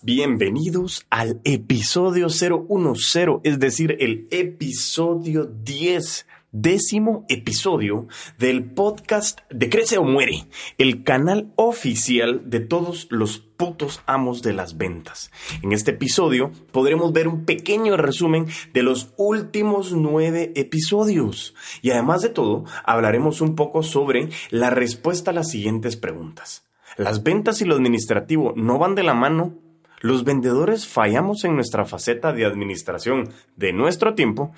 Bienvenidos al episodio 010, es decir, el episodio 10, décimo episodio del podcast de Crece o Muere, el canal oficial de todos los putos amos de las ventas. En este episodio podremos ver un pequeño resumen de los últimos nueve episodios y además de todo hablaremos un poco sobre la respuesta a las siguientes preguntas. Las ventas y lo administrativo no van de la mano. Los vendedores fallamos en nuestra faceta de administración de nuestro tiempo.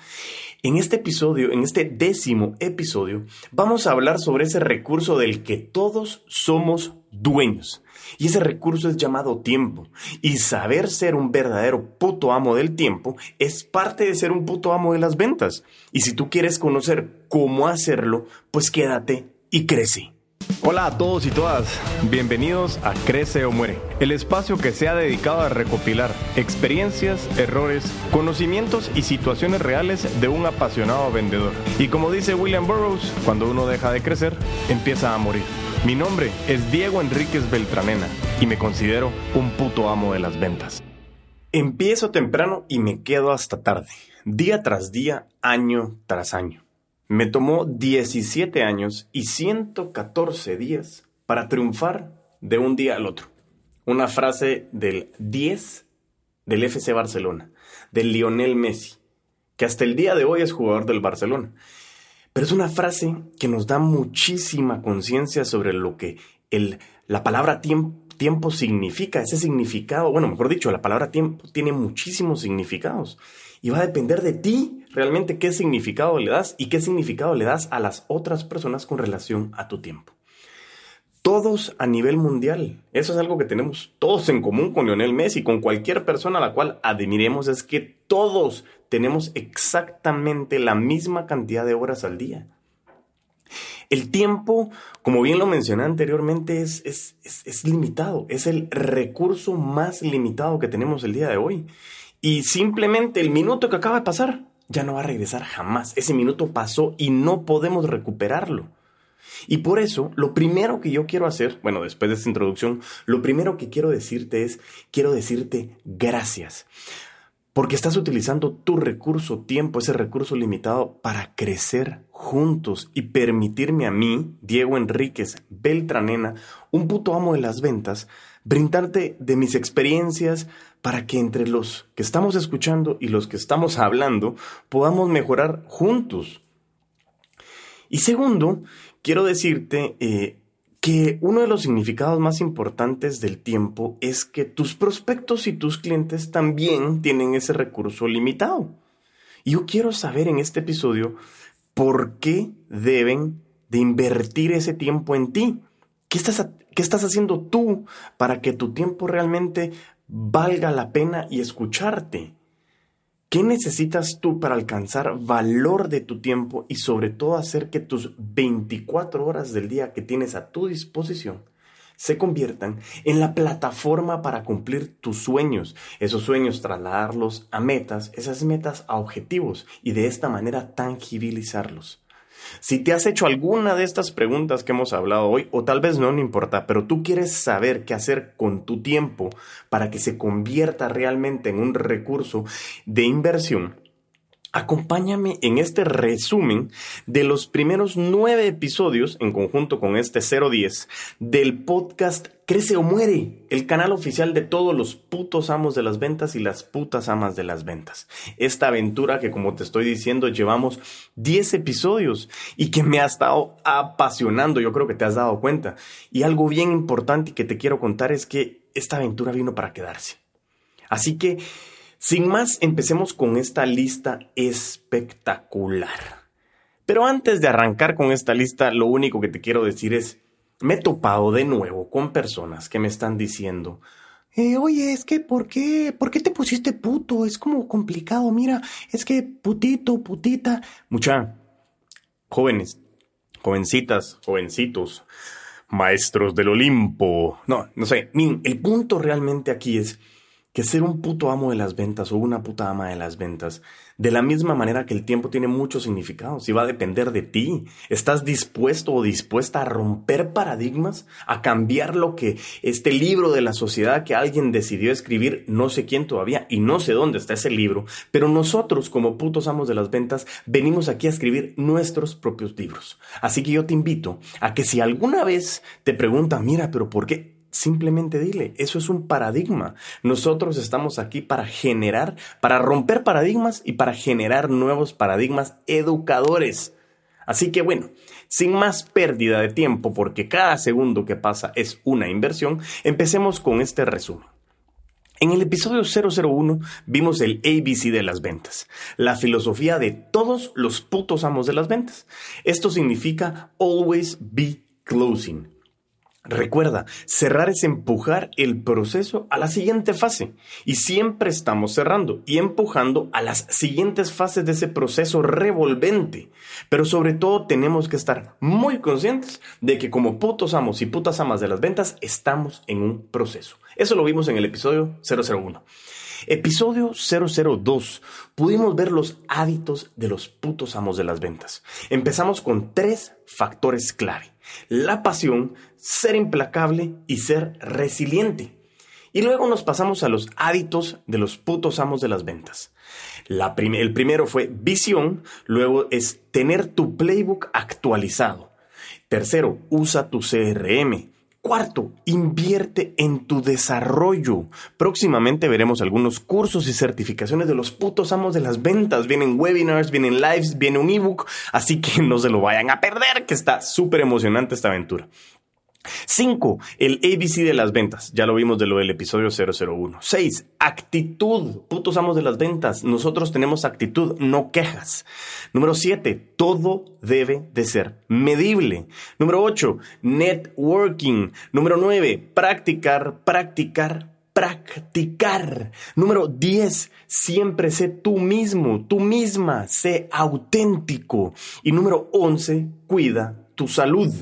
En este episodio, en este décimo episodio, vamos a hablar sobre ese recurso del que todos somos dueños. Y ese recurso es llamado tiempo. Y saber ser un verdadero puto amo del tiempo es parte de ser un puto amo de las ventas. Y si tú quieres conocer cómo hacerlo, pues quédate y crece. Hola a todos y todas, bienvenidos a Crece o Muere, el espacio que se ha dedicado a recopilar experiencias, errores, conocimientos y situaciones reales de un apasionado vendedor. Y como dice William Burroughs, cuando uno deja de crecer, empieza a morir. Mi nombre es Diego Enríquez Beltranena y me considero un puto amo de las ventas. Empiezo temprano y me quedo hasta tarde, día tras día, año tras año. Me tomó 17 años y 114 días para triunfar de un día al otro. Una frase del 10 del FC Barcelona, del Lionel Messi, que hasta el día de hoy es jugador del Barcelona. Pero es una frase que nos da muchísima conciencia sobre lo que el, la palabra tiempo, tiempo significa, ese significado, bueno, mejor dicho, la palabra tiempo tiene muchísimos significados y va a depender de ti realmente qué significado le das y qué significado le das a las otras personas con relación a tu tiempo. Todos a nivel mundial, eso es algo que tenemos todos en común con Lionel Messi, con cualquier persona a la cual admiremos, es que todos tenemos exactamente la misma cantidad de horas al día. El tiempo, como bien lo mencioné anteriormente, es, es, es, limitado, es el recurso más limitado que tenemos el día de hoy. Y simplemente el minuto que acaba de pasar ya no va a regresar jamás. Ese minuto pasó y no podemos recuperarlo. Y por eso, lo primero que yo quiero hacer, bueno, después de esta introducción, lo primero que quiero decirte es, quiero decirte gracias. Porque estás utilizando tu recurso tiempo, ese recurso limitado, para crecer juntos y permitirme a mí, Diego Enríquez Beltranena, un puto amo de las ventas, brindarte de mis experiencias para que entre los que estamos escuchando y los que estamos hablando podamos mejorar juntos. Y segundo, quiero decirte eh, que uno de los significados más importantes del tiempo es que tus prospectos y tus clientes también tienen ese recurso limitado. Y yo quiero saber en este episodio por qué deben de invertir ese tiempo en ti. ¿Qué estás, qué estás haciendo tú para que tu tiempo realmente valga la pena y escucharte? ¿Qué necesitas tú para alcanzar valor de tu tiempo y sobre todo hacer que tus 24 horas del día que tienes a tu disposición se conviertan en la plataforma para cumplir tus sueños, esos sueños trasladarlos a metas, esas metas a objetivos y de esta manera tangibilizarlos? Si te has hecho alguna de estas preguntas que hemos hablado hoy, o tal vez no, no importa, pero tú quieres saber qué hacer con tu tiempo para que se convierta realmente en un recurso de inversión, Acompáñame en este resumen de los primeros nueve episodios, en conjunto con este 010, del podcast Crece o Muere, el canal oficial de todos los putos amos de las ventas y las putas amas de las ventas. Esta aventura que, como te estoy diciendo, llevamos 10 episodios y que me ha estado apasionando, yo creo que te has dado cuenta. Y algo bien importante que te quiero contar es que esta aventura vino para quedarse. Así que sin más, empecemos con esta lista espectacular. Pero antes de arrancar con esta lista, lo único que te quiero decir es, me he topado de nuevo con personas que me están diciendo, eh, oye, es que ¿por qué? ¿Por qué te pusiste puto? Es como complicado, mira, es que putito, putita. Mucha, jóvenes, jovencitas, jovencitos, maestros del Olimpo. No, no sé, el punto realmente aquí es que ser un puto amo de las ventas o una puta ama de las ventas, de la misma manera que el tiempo tiene muchos significados y va a depender de ti. ¿Estás dispuesto o dispuesta a romper paradigmas, a cambiar lo que este libro de la sociedad que alguien decidió escribir, no sé quién todavía y no sé dónde está ese libro, pero nosotros como putos amos de las ventas venimos aquí a escribir nuestros propios libros. Así que yo te invito a que si alguna vez te preguntan, mira, pero ¿por qué? Simplemente dile, eso es un paradigma. Nosotros estamos aquí para generar, para romper paradigmas y para generar nuevos paradigmas educadores. Así que bueno, sin más pérdida de tiempo, porque cada segundo que pasa es una inversión, empecemos con este resumen. En el episodio 001 vimos el ABC de las ventas, la filosofía de todos los putos amos de las ventas. Esto significa always be closing. Recuerda, cerrar es empujar el proceso a la siguiente fase y siempre estamos cerrando y empujando a las siguientes fases de ese proceso revolvente. Pero sobre todo tenemos que estar muy conscientes de que como putos amos y putas amas de las ventas estamos en un proceso. Eso lo vimos en el episodio 001. Episodio 002. Pudimos ver los hábitos de los putos amos de las ventas. Empezamos con tres factores clave. La pasión, ser implacable y ser resiliente. Y luego nos pasamos a los hábitos de los putos amos de las ventas. el primero fue visión, luego es tener tu playbook actualizado. Tercero, usa tu CRM. Cuarto, invierte en tu desarrollo. Próximamente veremos algunos cursos y certificaciones de los putos amos de las ventas. Vienen webinars, vienen lives, viene un ebook, así que no se lo vayan a perder, que está súper emocionante esta aventura. 5. El ABC de las ventas. Ya lo vimos de lo del episodio 001. 6. Actitud. Putos amos de las ventas. Nosotros tenemos actitud, no quejas. Número 7. Todo debe de ser medible. Número 8. Networking. Número 9. Practicar, practicar, practicar. Número 10, siempre sé tú mismo, tú misma, sé auténtico. Y número 11, cuida tu salud.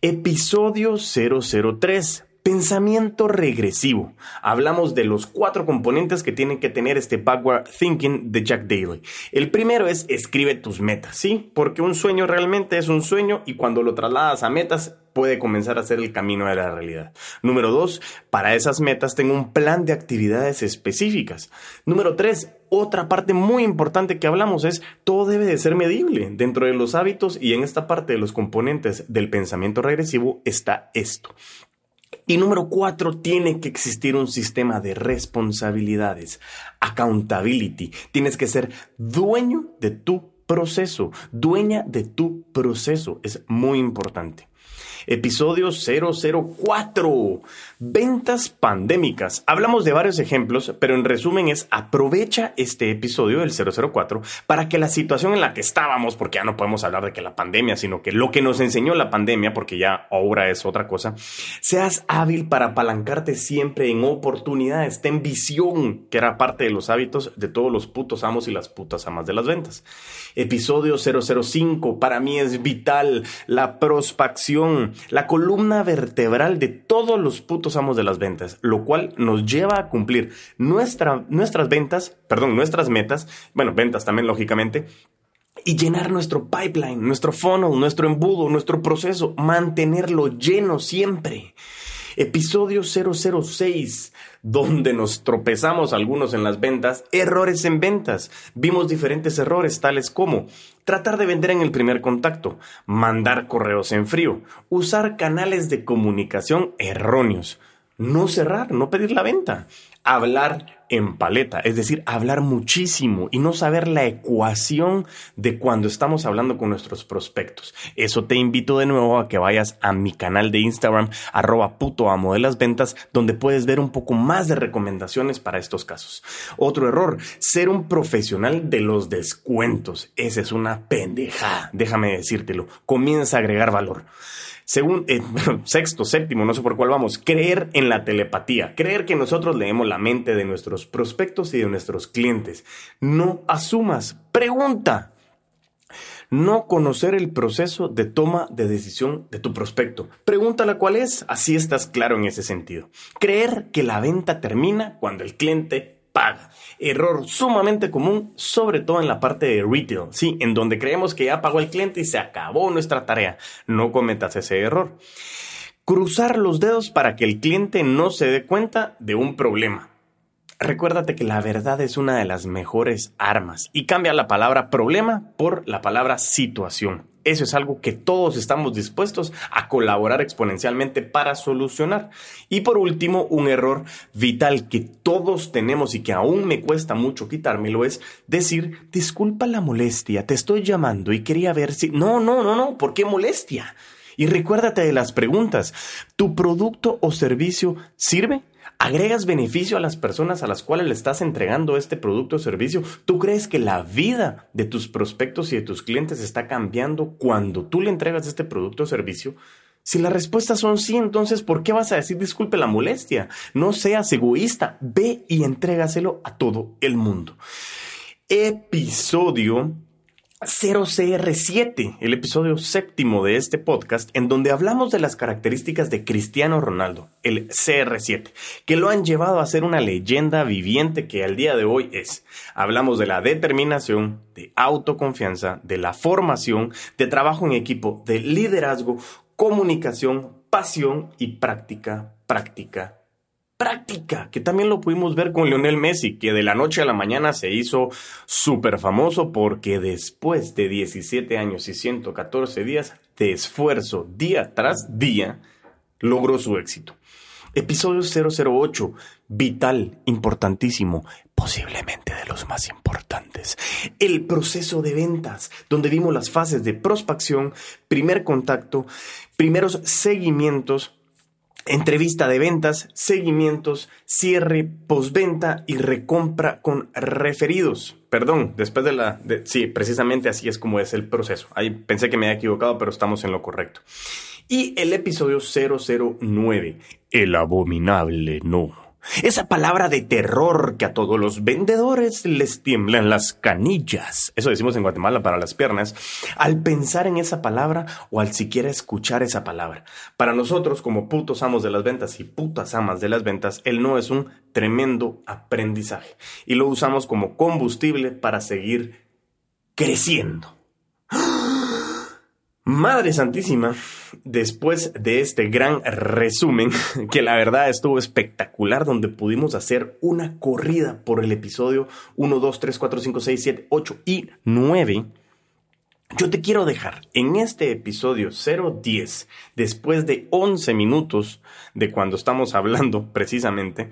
Episodio 003. Pensamiento regresivo. Hablamos de los cuatro componentes que tienen que tener este backward thinking de Jack Daly. El primero es escribe tus metas, ¿sí? Porque un sueño realmente es un sueño y cuando lo trasladas a metas puede comenzar a ser el camino de la realidad. Número dos, para esas metas tengo un plan de actividades específicas. Número tres, otra parte muy importante que hablamos es todo debe de ser medible. Dentro de los hábitos y en esta parte de los componentes del pensamiento regresivo está esto. Y número cuatro, tiene que existir un sistema de responsabilidades, accountability. Tienes que ser dueño de tu proceso, dueña de tu proceso. Es muy importante. Episodio 004. Ventas pandémicas. Hablamos de varios ejemplos, pero en resumen es aprovecha este episodio del 004 para que la situación en la que estábamos, porque ya no podemos hablar de que la pandemia, sino que lo que nos enseñó la pandemia, porque ya ahora es otra cosa, seas hábil para apalancarte siempre en oportunidades, ten visión, que era parte de los hábitos de todos los putos amos y las putas amas de las ventas. Episodio 005, para mí es vital la prospección la columna vertebral de todos los putos amos de las ventas, lo cual nos lleva a cumplir nuestras ventas, perdón, nuestras metas, bueno, ventas también lógicamente, y llenar nuestro pipeline, nuestro funnel, nuestro embudo, nuestro proceso, mantenerlo lleno siempre. Episodio 006, donde nos tropezamos algunos en las ventas, errores en ventas. Vimos diferentes errores tales como tratar de vender en el primer contacto, mandar correos en frío, usar canales de comunicación erróneos, no cerrar, no pedir la venta, hablar en paleta, es decir, hablar muchísimo y no saber la ecuación de cuando estamos hablando con nuestros prospectos. Eso te invito de nuevo a que vayas a mi canal de Instagram, arroba puto amo de las ventas, donde puedes ver un poco más de recomendaciones para estos casos. Otro error, ser un profesional de los descuentos. Esa es una pendeja, déjame decírtelo. Comienza a agregar valor. Según, eh, sexto, séptimo, no sé por cuál vamos, creer en la telepatía, creer que nosotros leemos la mente de nuestros prospectos y de nuestros clientes. No asumas, pregunta. no conocer el proceso de toma de decisión de tu prospecto. Pregúntala cuál es, así estás claro en ese sentido. Creer que la venta termina cuando el cliente paga. Error sumamente común, sobre todo en la parte de retail, sí, en donde creemos que ya pagó el cliente y se acabó nuestra tarea. No cometas ese error. Cruzar los dedos para que el cliente no se dé cuenta de un problema. Recuérdate que la verdad es una de las mejores armas y cambia la palabra problema por la palabra situación. Eso es algo que todos estamos dispuestos a colaborar exponencialmente para solucionar. Y por último, un error vital que todos tenemos y que aún me cuesta mucho quitármelo es decir, disculpa la molestia, te estoy llamando y quería ver si... No, no, no, no, ¿por qué molestia? Y recuérdate de las preguntas. ¿Tu producto o servicio sirve? ¿Agregas beneficio a las personas a las cuales le estás entregando este producto o servicio? ¿Tú crees que la vida de tus prospectos y de tus clientes está cambiando cuando tú le entregas este producto o servicio? Si las respuestas son sí, entonces ¿por qué vas a decir disculpe la molestia? No seas egoísta, ve y entrégaselo a todo el mundo. Episodio 0CR7, el episodio séptimo de este podcast, en donde hablamos de las características de Cristiano Ronaldo, el CR7, que lo han llevado a ser una leyenda viviente que al día de hoy es. Hablamos de la determinación, de autoconfianza, de la formación, de trabajo en equipo, de liderazgo, comunicación, pasión y práctica, práctica, práctica, que también lo pudimos ver con Lionel Messi, que de la noche a la mañana se hizo súper famoso porque después de 17 años y 114 días de esfuerzo día tras día, logró su éxito. Episodio 008, vital, importantísimo, posiblemente de los más importantes. El proceso de ventas, donde vimos las fases de prospección, primer contacto, primeros seguimientos, entrevista de ventas, seguimientos, cierre, postventa y recompra con referidos. Perdón, después de la... sí, precisamente así es como es el proceso. Ahí pensé que me había equivocado, pero estamos en lo correcto. Y el episodio 009, el abominable no. Esa palabra de terror que a todos los vendedores les tiemblan las canillas. Eso decimos en Guatemala para las piernas. Al pensar en esa palabra o al siquiera escuchar esa palabra. Para nosotros, como putos amos de las ventas y putas amas de las ventas, el no es un tremendo aprendizaje. Y lo usamos como combustible para seguir creciendo. Madre Santísima, después de este gran resumen, que la verdad estuvo espectacular, donde pudimos hacer una corrida por el episodio 1, 2, 3, 4, 5, 6, 7, 8 y 9, yo te quiero dejar en este episodio 010, después de 11 minutos de cuando estamos hablando precisamente,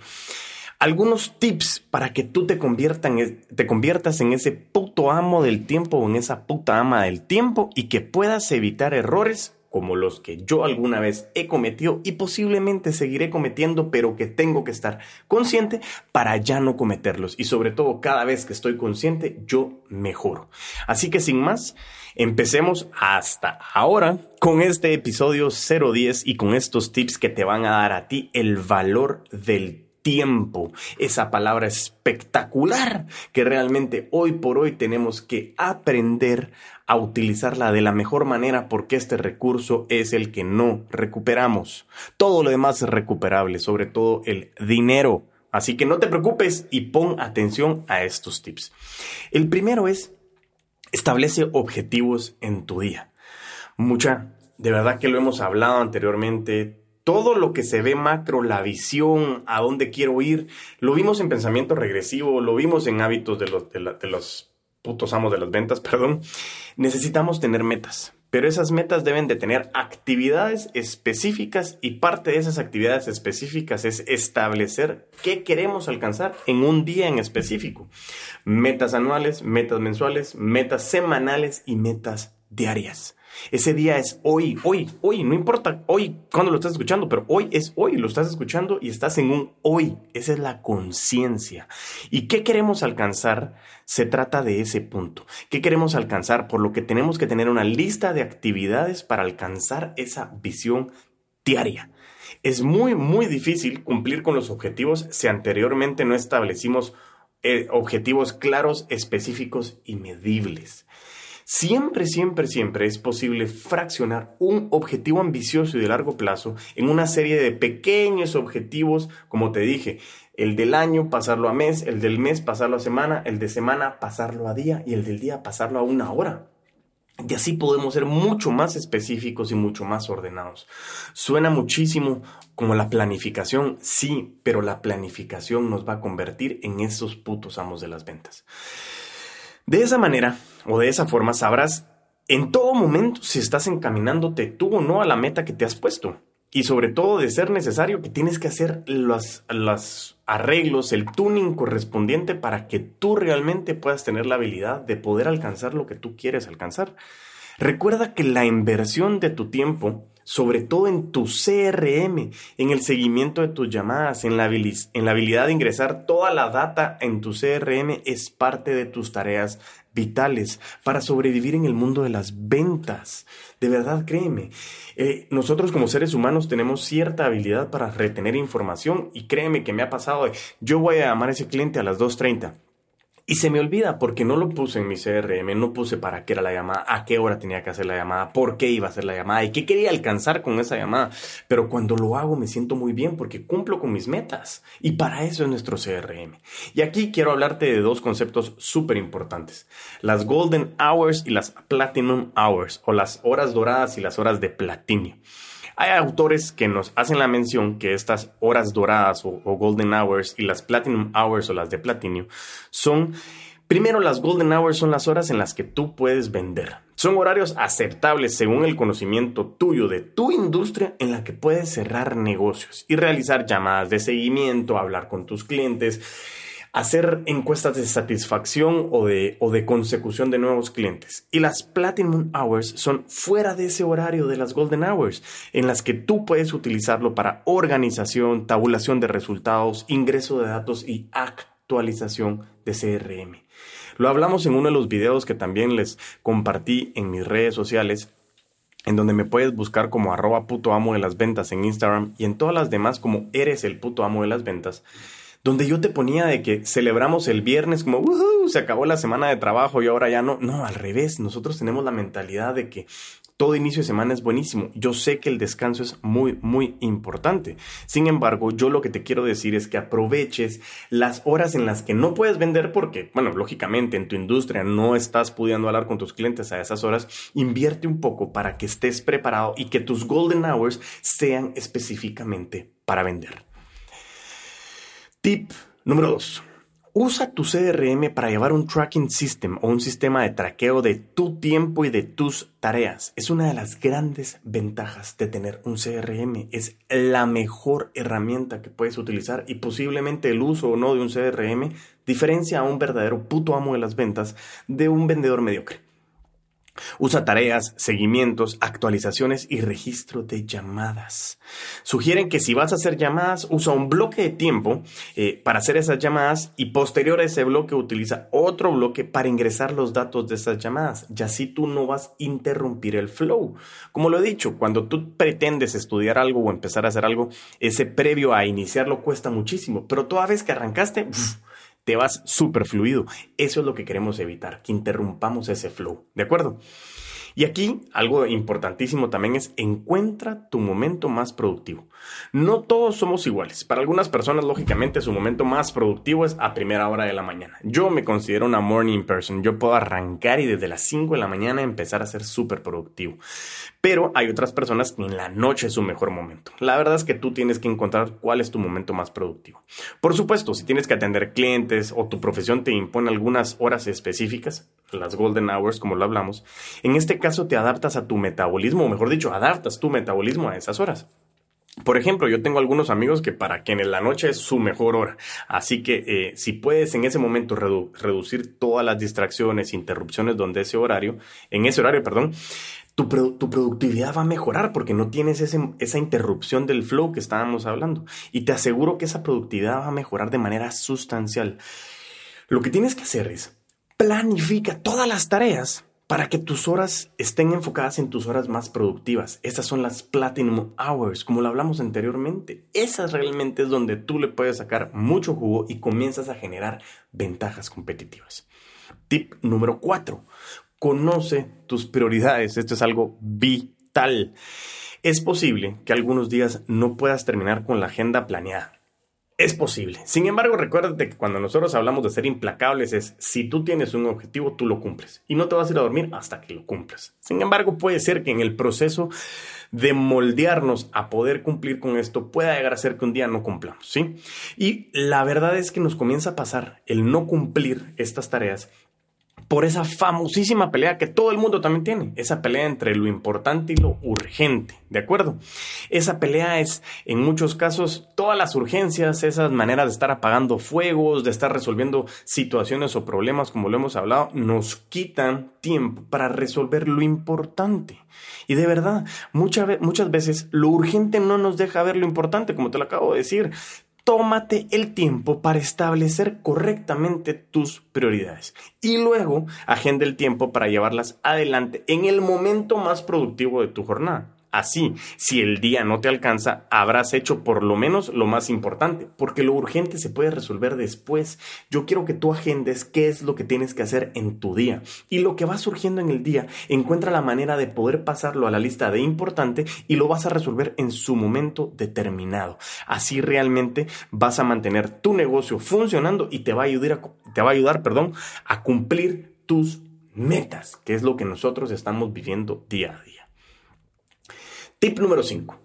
algunos tips para que tú te, conviertas en ese puto amo del tiempo o en esa puta ama del tiempo y que puedas evitar errores como los que yo alguna vez he cometido y posiblemente seguiré cometiendo, pero que tengo que estar consciente para ya no cometerlos. Y sobre todo, cada vez que estoy consciente, yo mejoro. Así que sin más, empecemos hasta ahora con este episodio 010 y con estos tips que te van a dar a ti el valor del tiempo, esa palabra espectacular que realmente hoy por hoy tenemos que aprender a utilizarla de la mejor manera porque este recurso es el que no recuperamos. Todo lo demás es recuperable, sobre todo el dinero. Así que no te preocupes y pon atención a estos tips. El primero es establece objetivos en tu día. Mucha, de verdad que lo hemos hablado anteriormente, todo lo que se ve macro, la visión, a dónde quiero ir, lo vimos en pensamiento regresivo, lo vimos en hábitos de los, de, los putos amos de las ventas, perdón. Necesitamos tener metas, pero esas metas deben de tener actividades específicas y parte de esas actividades específicas es establecer qué queremos alcanzar en un día en específico. Metas anuales, metas mensuales, metas semanales y metas diarias. Ese día es hoy, hoy, hoy, no importa hoy cuando lo estás escuchando, pero hoy es hoy, lo estás escuchando y estás en un hoy. Esa es la conciencia. ¿Y qué queremos alcanzar? Se trata de ese punto. ¿Qué queremos alcanzar? Por lo que tenemos que tener una lista de actividades para alcanzar esa visión diaria. Es muy, muy difícil cumplir con los objetivos si anteriormente no establecimos eh, objetivos claros, específicos y medibles. Siempre, siempre, siempre es posible fraccionar un objetivo ambicioso y de largo plazo en una serie de pequeños objetivos, como te dije, el del año pasarlo a mes, el del mes pasarlo a semana, el de semana pasarlo a día y el del día pasarlo a una hora. Y así podemos ser mucho más específicos y mucho más ordenados. Suena muchísimo como la planificación, sí, pero la planificación nos va a convertir en esos putos amos de las ventas. De esa manera o de esa forma sabrás en todo momento si estás encaminándote tú o no a la meta que te has puesto. Y sobre todo, de ser necesario, que tienes que hacer los, los arreglos, el tuning correspondiente para que tú realmente puedas tener la habilidad de poder alcanzar lo que tú quieres alcanzar. Recuerda que la inversión de tu tiempo, sobre todo en tu CRM, en el seguimiento de tus llamadas, en la, en la habilidad de ingresar toda la data en tu CRM, es parte de tus tareas vitales para sobrevivir en el mundo de las ventas. De verdad, créeme, eh, nosotros como seres humanos tenemos cierta habilidad para retener información y créeme que me ha pasado yo voy a llamar a ese cliente a las 2.30 y se me olvida porque no lo puse en mi CRM, no puse para qué era la llamada, a qué hora tenía que hacer la llamada, por qué iba a hacer la llamada y qué quería alcanzar con esa llamada. Pero cuando lo hago me siento muy bien porque cumplo con mis metas. Y para eso es nuestro CRM. Y aquí quiero hablarte de dos conceptos súper importantes. Las Golden Hours y las Platinum Hours o las horas doradas y las horas de platino. Hay autores que nos hacen la mención que estas horas doradas o, golden hours y las platinum hours o las de platino son, primero las golden hours son las horas en las que tú puedes vender. Son horarios aceptables según el conocimiento tuyo de tu industria en la que puedes cerrar negocios y realizar llamadas de seguimiento, hablar con tus clientes hacer encuestas de satisfacción o de, o de consecución de nuevos clientes. Y las Platinum Hours son fuera de ese horario de las Golden Hours, en las que tú puedes utilizarlo para organización, tabulación de resultados, ingreso de datos y actualización de CRM. Lo hablamos en uno de los videos que también les compartí en mis redes sociales en donde me puedes buscar como arroba puto amo de las ventas en Instagram y en todas las demás como eres el puto amo de las ventas donde yo te ponía de que celebramos el viernes como, se acabó la semana de trabajo y ahora ya no. No, al revés, nosotros tenemos la mentalidad de que todo inicio de semana es buenísimo. Yo sé que el descanso es muy, muy importante. Sin embargo, yo lo que te quiero decir es que aproveches las horas en las que no puedes vender porque, bueno, lógicamente en tu industria no estás pudiendo hablar con tus clientes a esas horas. Invierte un poco para que estés preparado y que tus golden hours sean específicamente para vender. Tip número 2. Usa tu CRM para llevar un tracking system o un sistema de traqueo de tu tiempo y de tus tareas. Es una de las grandes ventajas de tener un CRM. Es la mejor herramienta que puedes utilizar y posiblemente el uso o no de un CRM diferencia a un verdadero puto amo de las ventas de un vendedor mediocre. Usa tareas, seguimientos, actualizaciones y registro de llamadas. Sugieren que si vas a hacer llamadas, usa un bloque de tiempo eh, para hacer esas llamadas y posterior a ese bloque utiliza otro bloque para ingresar los datos de esas llamadas. Y así tú no vas a interrumpir el flow. Como lo he dicho, cuando tú pretendes estudiar algo o empezar a hacer algo, ese previo a iniciarlo cuesta muchísimo, pero toda vez que arrancaste, te vas súper fluido. Eso es lo que queremos evitar, que interrumpamos ese flow. ¿De acuerdo? Y aquí algo importantísimo también es encuentra tu momento más productivo. No todos somos iguales. Para algunas personas, lógicamente, su momento más productivo es a primera hora de la mañana. Yo me considero una morning person. Yo puedo arrancar y desde las 5 de la mañana empezar a ser súper productivo. Pero hay otras personas que en la noche es su mejor momento. La verdad es que tú tienes que encontrar cuál es tu momento más productivo. Por supuesto, si tienes que atender clientes o tu profesión te impone algunas horas específicas, las golden hours como lo hablamos, en este caso te adaptas a tu metabolismo, o mejor dicho, adaptas tu metabolismo a esas horas. Por ejemplo, yo tengo algunos amigos que para que en la noche es su mejor hora. Así que eh, si puedes en ese momento reducir todas las distracciones, interrupciones donde ese horario, en ese horario, perdón, tu, productividad va a mejorar porque no tienes esa interrupción del flow que estábamos hablando. Y te aseguro que esa productividad va a mejorar de manera sustancial. Lo que tienes que hacer es planifica todas las tareas para que tus horas estén enfocadas en tus horas más productivas. Esas son las Platinum Hours, como lo hablamos anteriormente. Esas realmente es donde tú le puedes sacar mucho jugo y comienzas a generar ventajas competitivas. Tip número 4. Conoce tus prioridades. Esto es algo vital. Es posible que algunos días no puedas terminar con la agenda planeada. Es posible. Sin embargo, recuérdate que cuando nosotros hablamos de ser implacables es si tú tienes un objetivo, tú lo cumples y no te vas a ir a dormir hasta que lo cumplas. Sin embargo, puede ser que en el proceso de moldearnos a poder cumplir con esto pueda llegar a ser que un día no cumplamos, ¿sí? Y la verdad es que nos comienza a pasar el no cumplir estas tareas por esa famosísima pelea que todo el mundo también tiene, esa pelea entre lo importante y lo urgente, ¿de acuerdo? Esa pelea es en muchos casos todas las urgencias, esas maneras de estar apagando fuegos, de estar resolviendo situaciones o problemas, como lo hemos hablado, nos quitan tiempo para resolver lo importante. Y de verdad, muchas veces lo urgente no nos deja ver lo importante, como te lo acabo de decir tómate el tiempo para establecer correctamente tus prioridades y luego agenda el tiempo para llevarlas adelante en el momento más productivo de tu jornada. Así, si el día no te alcanza, habrás hecho por lo menos lo más importante, porque lo urgente se puede resolver después. Yo quiero que tú agendes qué es lo que tienes que hacer en tu día. Y lo que va surgiendo en el día, encuentra la manera de poder pasarlo a la lista de importante y lo vas a resolver en su momento determinado. Así realmente vas a mantener tu negocio funcionando y te va a ayudar te va a ayudar, perdón, a cumplir tus metas, que es lo que nosotros estamos viviendo día a día. Tip número 5.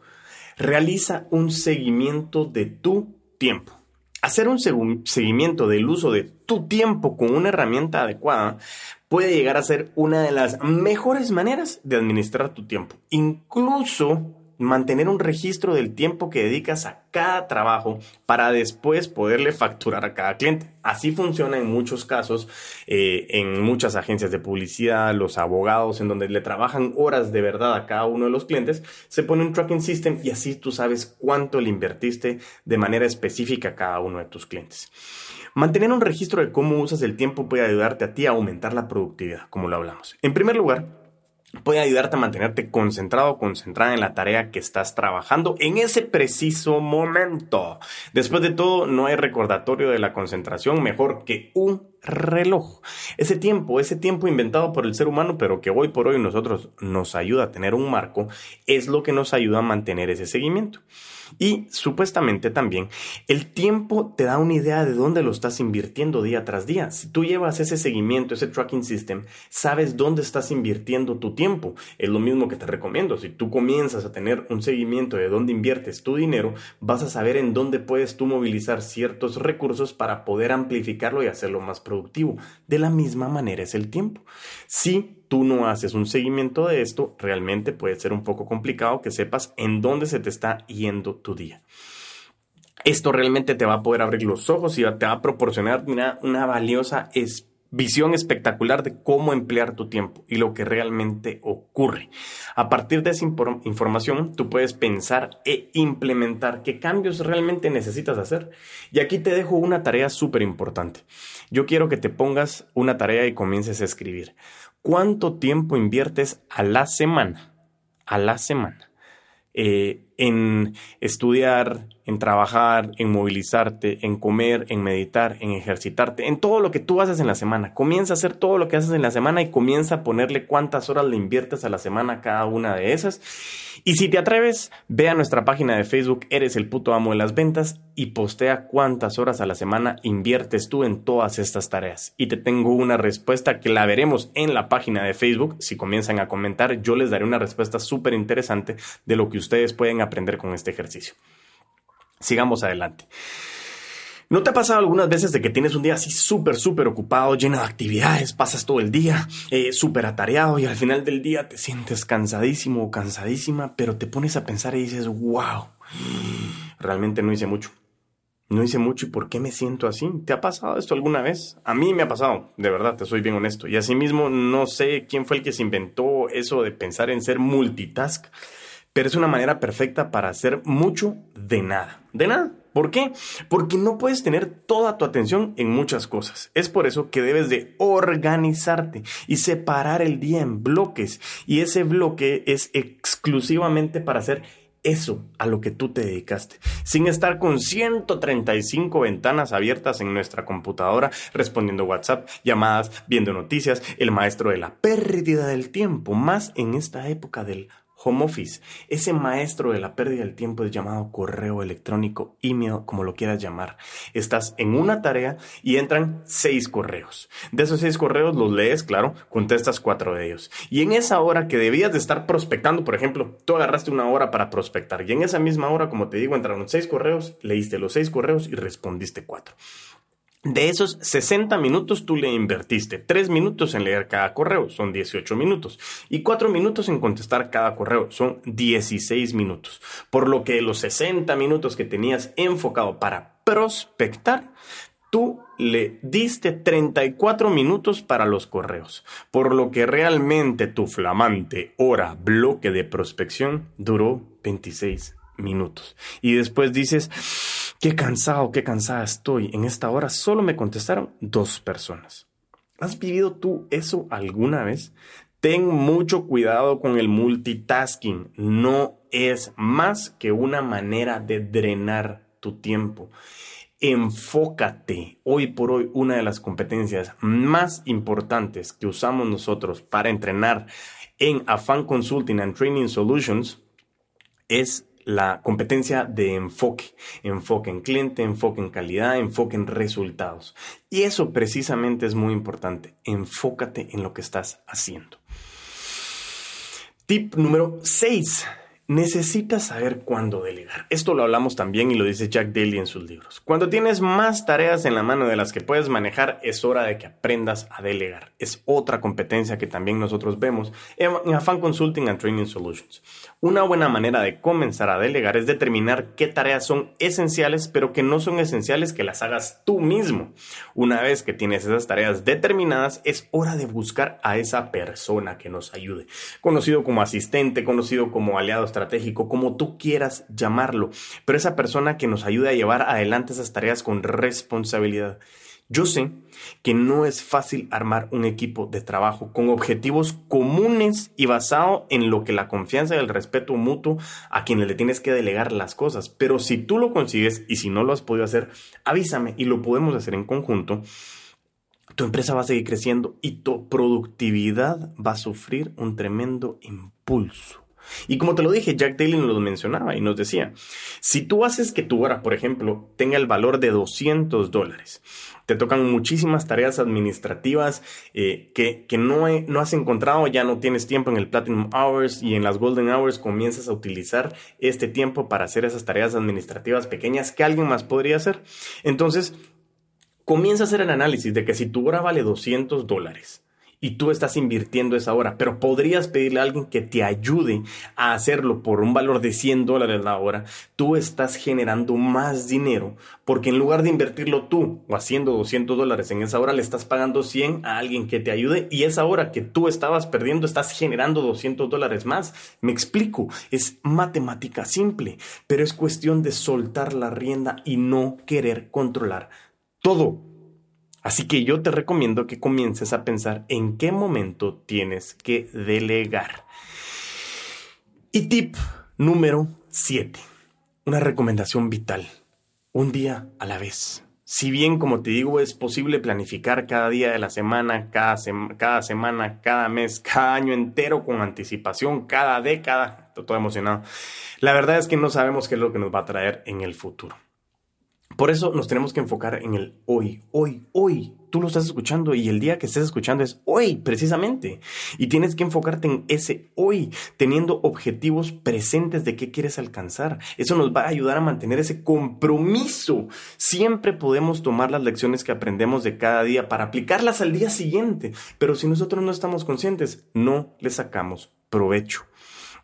Realiza un seguimiento de tu tiempo. Hacer un seguimiento del uso de tu tiempo con una herramienta adecuada puede llegar a ser una de las mejores maneras de administrar tu tiempo. Incluso mantener un registro del tiempo que dedicas a cada trabajo para después poderle facturar a cada cliente. Así funciona en muchos casos, eh, en muchas agencias de publicidad, los abogados en donde le trabajan horas de verdad a cada uno de los clientes, se pone un tracking system y así tú sabes cuánto le invertiste de manera específica a cada uno de tus clientes. Mantener un registro de cómo usas el tiempo puede ayudarte a ti a aumentar la productividad, como lo hablamos. En primer lugar, puede ayudarte a mantenerte concentrado concentrada en la tarea que estás trabajando en ese preciso momento. Después de todo, no hay recordatorio de la concentración mejor que un reloj. Ese tiempo, ese tiempo inventado por el ser humano, pero que hoy por hoy nosotros nos ayuda a tener un marco, es lo que nos ayuda a mantener ese seguimiento. Y supuestamente también el tiempo te da una idea de dónde lo estás invirtiendo día tras día. Si tú llevas ese seguimiento, ese tracking system, sabes dónde estás invirtiendo tu tiempo. Es lo mismo que te recomiendo. Si tú comienzas a tener un seguimiento de dónde inviertes tu dinero, vas a saber en dónde puedes tú movilizar ciertos recursos para poder amplificarlo y hacerlo más productivo. De la misma manera es el tiempo. Si tú no haces un seguimiento de esto, realmente puede ser un poco complicado que sepas en dónde se te está yendo tu día. Esto realmente te va a poder abrir los ojos y te va a proporcionar una, valiosa visión espectacular de cómo emplear tu tiempo y lo que realmente ocurre. A partir de esa información, tú puedes pensar e implementar qué cambios realmente necesitas hacer. Y aquí te dejo una tarea súper importante. Yo quiero que te pongas una tarea y comiences a escribir. ¿Cuánto tiempo inviertes a la semana? A la semana. Eh, en estudiar, en trabajar, en movilizarte, en comer, en meditar, en ejercitarte, en todo lo que tú haces en la semana. Comienza a hacer todo lo que haces en la semana y comienza a ponerle cuántas horas le inviertes a la semana cada una de esas. Y si te atreves, ve a nuestra página de Facebook, eres el puto amo de las ventas y postea cuántas horas a la semana inviertes tú en todas estas tareas. Y te tengo una respuesta que la veremos en la página de Facebook. Si comienzan a comentar, yo les daré una respuesta súper interesante de lo que ustedes pueden aprender con este ejercicio. Sigamos adelante. ¿No te ha pasado algunas veces de que tienes un día así súper, súper ocupado, lleno de actividades, pasas todo el día eh, súper atareado y al final del día te sientes cansadísimo o cansadísima, pero te pones a pensar y dices, wow, realmente no hice mucho. No hice mucho y ¿por qué me siento así? ¿Te ha pasado esto alguna vez? A mí me ha pasado, de verdad, te soy bien honesto. Y asimismo, no sé quién fue el que se inventó eso de pensar en ser multitask pero es una manera perfecta para hacer mucho de nada. De nada. ¿Por qué? Porque no puedes tener toda tu atención en muchas cosas. Es por eso que debes de organizarte y separar el día en bloques. Y ese bloque es exclusivamente para hacer eso a lo que tú te dedicaste, sin estar con 135 ventanas abiertas en nuestra computadora, respondiendo WhatsApp, llamadas, viendo noticias, el maestro de la pérdida del tiempo, más en esta época del home office. Ese maestro de la pérdida del tiempo es llamado correo electrónico, email, como lo quieras llamar. Estás en una tarea y entran seis correos. De esos seis correos los lees, claro, contestas cuatro de ellos. Y en esa hora que debías de estar prospectando, por ejemplo, tú agarraste una hora para prospectar y en esa misma hora, como te digo, entraron seis correos, leíste los seis correos y respondiste cuatro. De esos 60 minutos tú le invertiste 3 minutos en leer cada correo, son 18 minutos, y 4 minutos en contestar cada correo, son 16 minutos. Por lo que los 60 minutos que tenías enfocado para prospectar, tú le diste 34 minutos para los correos, por lo que realmente tu flamante hora bloque de prospección duró 26 minutos. Y después dices, Qué cansado, qué cansada estoy. En esta hora solo me contestaron dos personas. ¿Has vivido tú eso alguna vez? Ten mucho cuidado con el multitasking. No es más que una manera de drenar tu tiempo. Enfócate. Hoy por hoy, una de las competencias más importantes que usamos nosotros para entrenar en Afan Consulting and Training Solutions es la competencia de enfoque, enfoque en cliente, enfoque en calidad, enfoque en resultados. Y eso precisamente es muy importante. Enfócate en lo que estás haciendo. Tip número 6. Necesitas saber cuándo delegar. Esto lo hablamos también y lo dice Jack Daly en sus libros. Cuando tienes más tareas en la mano de las que puedes manejar, es hora de que aprendas a delegar. Es otra competencia que también nosotros vemos en Afan Consulting and Training Solutions. Una buena manera de comenzar a delegar es determinar qué tareas son esenciales, pero que no son esenciales que las hagas tú mismo. Una vez que tienes esas tareas determinadas, es hora de buscar a esa persona que nos ayude. Conocido como asistente, conocido como aliado estratégico, como tú quieras llamarlo, pero esa persona que nos ayude a llevar adelante esas tareas con responsabilidad. Yo sé que no es fácil armar un equipo de trabajo con objetivos comunes y basado en lo que la confianza y el respeto mutuo a quienes le tienes que delegar las cosas. Pero si tú lo consigues y si no lo has podido hacer, avísame y lo podemos hacer en conjunto. Tu empresa va a seguir creciendo y tu productividad va a sufrir un tremendo impulso. Y como te lo dije, Jack Daly nos lo mencionaba y nos decía, si tú haces que tu hora, por ejemplo, tenga el valor de 200 dólares, te tocan muchísimas tareas administrativas eh, que, no, no has encontrado, ya no tienes tiempo en el Platinum Hours y en las Golden Hours comienzas a utilizar este tiempo para hacer esas tareas administrativas pequeñas que alguien más podría hacer. Entonces, comienza a hacer el análisis de que si tu hora vale 200 dólares, y tú estás invirtiendo esa hora, pero podrías pedirle a alguien que te ayude a hacerlo por un valor de 100 dólares la hora, tú estás generando más dinero porque en lugar de invertirlo tú o haciendo 200 dólares en esa hora, le estás pagando 100 a alguien que te ayude y esa hora que tú estabas perdiendo estás generando 200 dólares más. Me explico, es matemática simple, pero es cuestión de soltar la rienda y no querer controlar todo. Así que yo te recomiendo que comiences a pensar en qué momento tienes que delegar. Y tip número 7. Una recomendación vital. Un día a la vez. Si bien, como te digo, es posible planificar cada día de la semana, cada, cada semana, cada mes, cada año entero con anticipación, cada década, estoy todo emocionado. La verdad es que no sabemos qué es lo que nos va a traer en el futuro. Por eso nos tenemos que enfocar en el hoy, hoy, hoy. Tú lo estás escuchando y el día que estés escuchando es hoy, precisamente. Y tienes que enfocarte en ese hoy, teniendo objetivos presentes de qué quieres alcanzar. Eso nos va a ayudar a mantener ese compromiso. Siempre podemos tomar las lecciones que aprendemos de cada día para aplicarlas al día siguiente. Pero si nosotros no estamos conscientes, no le sacamos provecho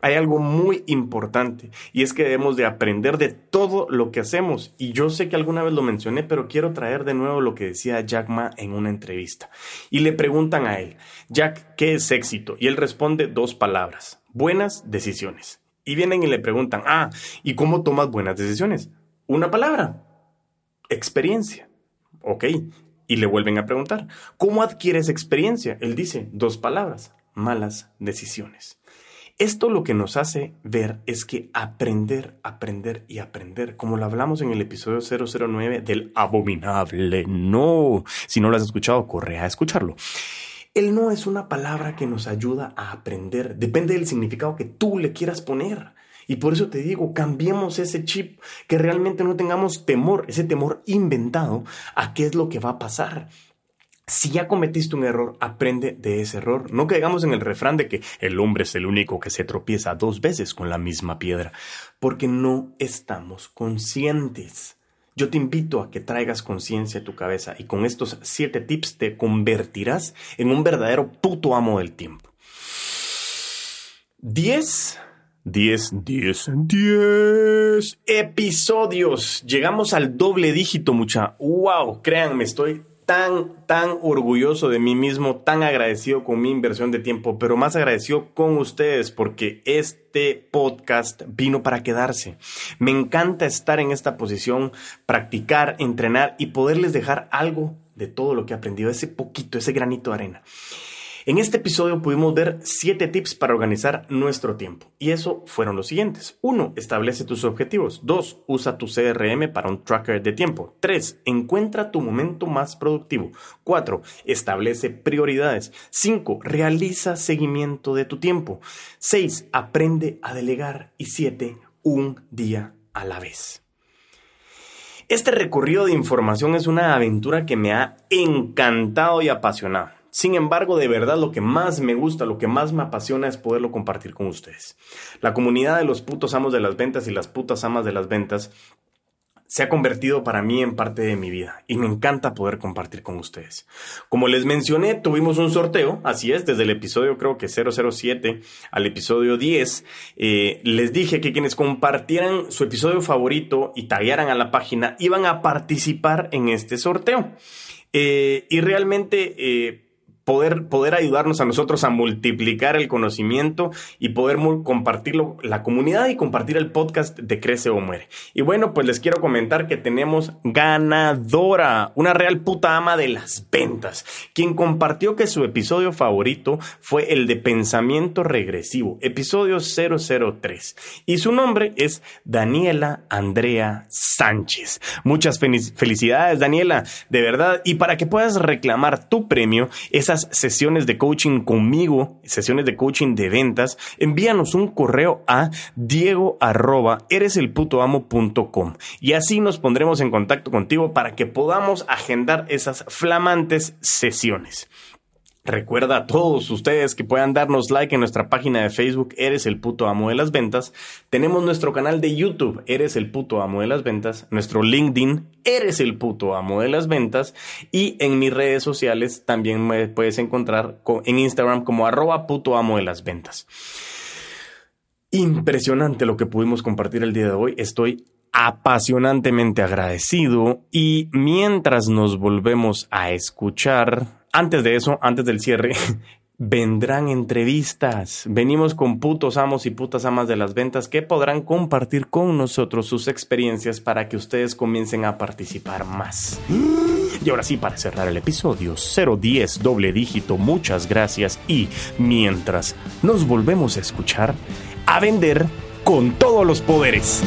hay algo muy importante y es que debemos de aprender de todo lo que hacemos. Y yo sé que alguna vez lo mencioné, pero quiero traer de nuevo lo que decía Jack Ma en una entrevista. Y le preguntan a él, Jack, ¿qué es éxito? Y él responde dos palabras, buenas decisiones. Y vienen y le preguntan, ah, ¿y cómo tomas buenas decisiones? Una palabra, experiencia. Ok. Y le vuelven a preguntar, ¿cómo adquieres experiencia? Él dice, dos palabras, malas decisiones. Esto lo que nos hace ver es que aprender, aprender y aprender, como lo hablamos en el episodio 009 del abominable no. Si no lo has escuchado, corre a escucharlo. El no es una palabra que nos ayuda a aprender. Depende del significado que tú le quieras poner. Y por eso te digo, cambiemos ese chip, que realmente no tengamos temor, ese temor inventado a qué es lo que va a pasar. Si ya cometiste un error, aprende de ese error. No caigamos en el refrán de que el hombre es el único que se tropieza dos veces con la misma piedra, porque no estamos conscientes. Yo te invito a que traigas conciencia a tu cabeza y con estos siete tips te convertirás en un verdadero puto amo del tiempo. 10 10, 10, 10 episodios. Llegamos al doble dígito, mucha. ¡Wow! Créanme, estoy tan, tan orgulloso de mí mismo, tan agradecido con mi inversión de tiempo, pero más agradecido con ustedes porque este podcast vino para quedarse. Me encanta estar en esta posición, practicar, entrenar y poderles dejar algo de todo lo que he aprendido, ese poquito, ese granito de arena. En este episodio pudimos ver 7 tips para organizar nuestro tiempo. Y eso fueron los siguientes. 1. Establece tus objetivos. 2. Usa tu CRM para un tracker de tiempo. 3. Encuentra tu momento más productivo. 4. Establece prioridades. 5. Realiza seguimiento de tu tiempo. 6. Aprende a delegar. Y 7. Un día a la vez. Este recorrido de información es una aventura que me ha encantado y apasionado. Sin embargo, de verdad lo que más me gusta, lo que más me apasiona es poderlo compartir con ustedes. La comunidad de los putos amos de las ventas y las putas amas de las ventas se ha convertido para mí en parte de mi vida y me encanta poder compartir con ustedes. Como les mencioné, tuvimos un sorteo, así es, desde el episodio creo que 007 al episodio 10, eh, les dije que quienes compartieran su episodio favorito y taguearan a la página iban a participar en este sorteo. Eh, y realmente... Eh, poder, poder ayudarnos a nosotros a multiplicar el conocimiento y poder compartirlo, la comunidad y compartir el podcast de Crece o Muere. Y bueno, pues les quiero comentar que tenemos ganadora, una real puta ama de las ventas, quien compartió que su episodio favorito fue el de Pensamiento Regresivo, episodio 003. Y su nombre es Daniela Andrea Sánchez. Muchas felicidades, Daniela, de verdad. Y para que puedas reclamar tu premio, sesiones de coaching conmigo, sesiones de coaching de ventas, envíanos un correo a diego arroba y así nos pondremos en contacto contigo para que podamos agendar esas flamantes sesiones. Recuerda a todos ustedes que puedan darnos like en nuestra página de Facebook, Eres el puto amo de las ventas. Tenemos nuestro canal de YouTube, Eres el puto amo de las ventas. Nuestro LinkedIn, Eres el puto amo de las ventas. Y en mis redes sociales también me puedes encontrar en Instagram como arroba puto amo de las ventas. Impresionante lo que pudimos compartir el día de hoy. Estoy apasionantemente agradecido y mientras nos volvemos a escuchar antes de eso, antes del cierre, vendrán entrevistas. Venimos con putos amos y putas amas de las ventas que podrán compartir con nosotros sus experiencias para que ustedes comiencen a participar más. Y ahora sí, para cerrar el episodio 010 doble dígito, muchas gracias y mientras nos volvemos a escuchar, a vender con todos los poderes.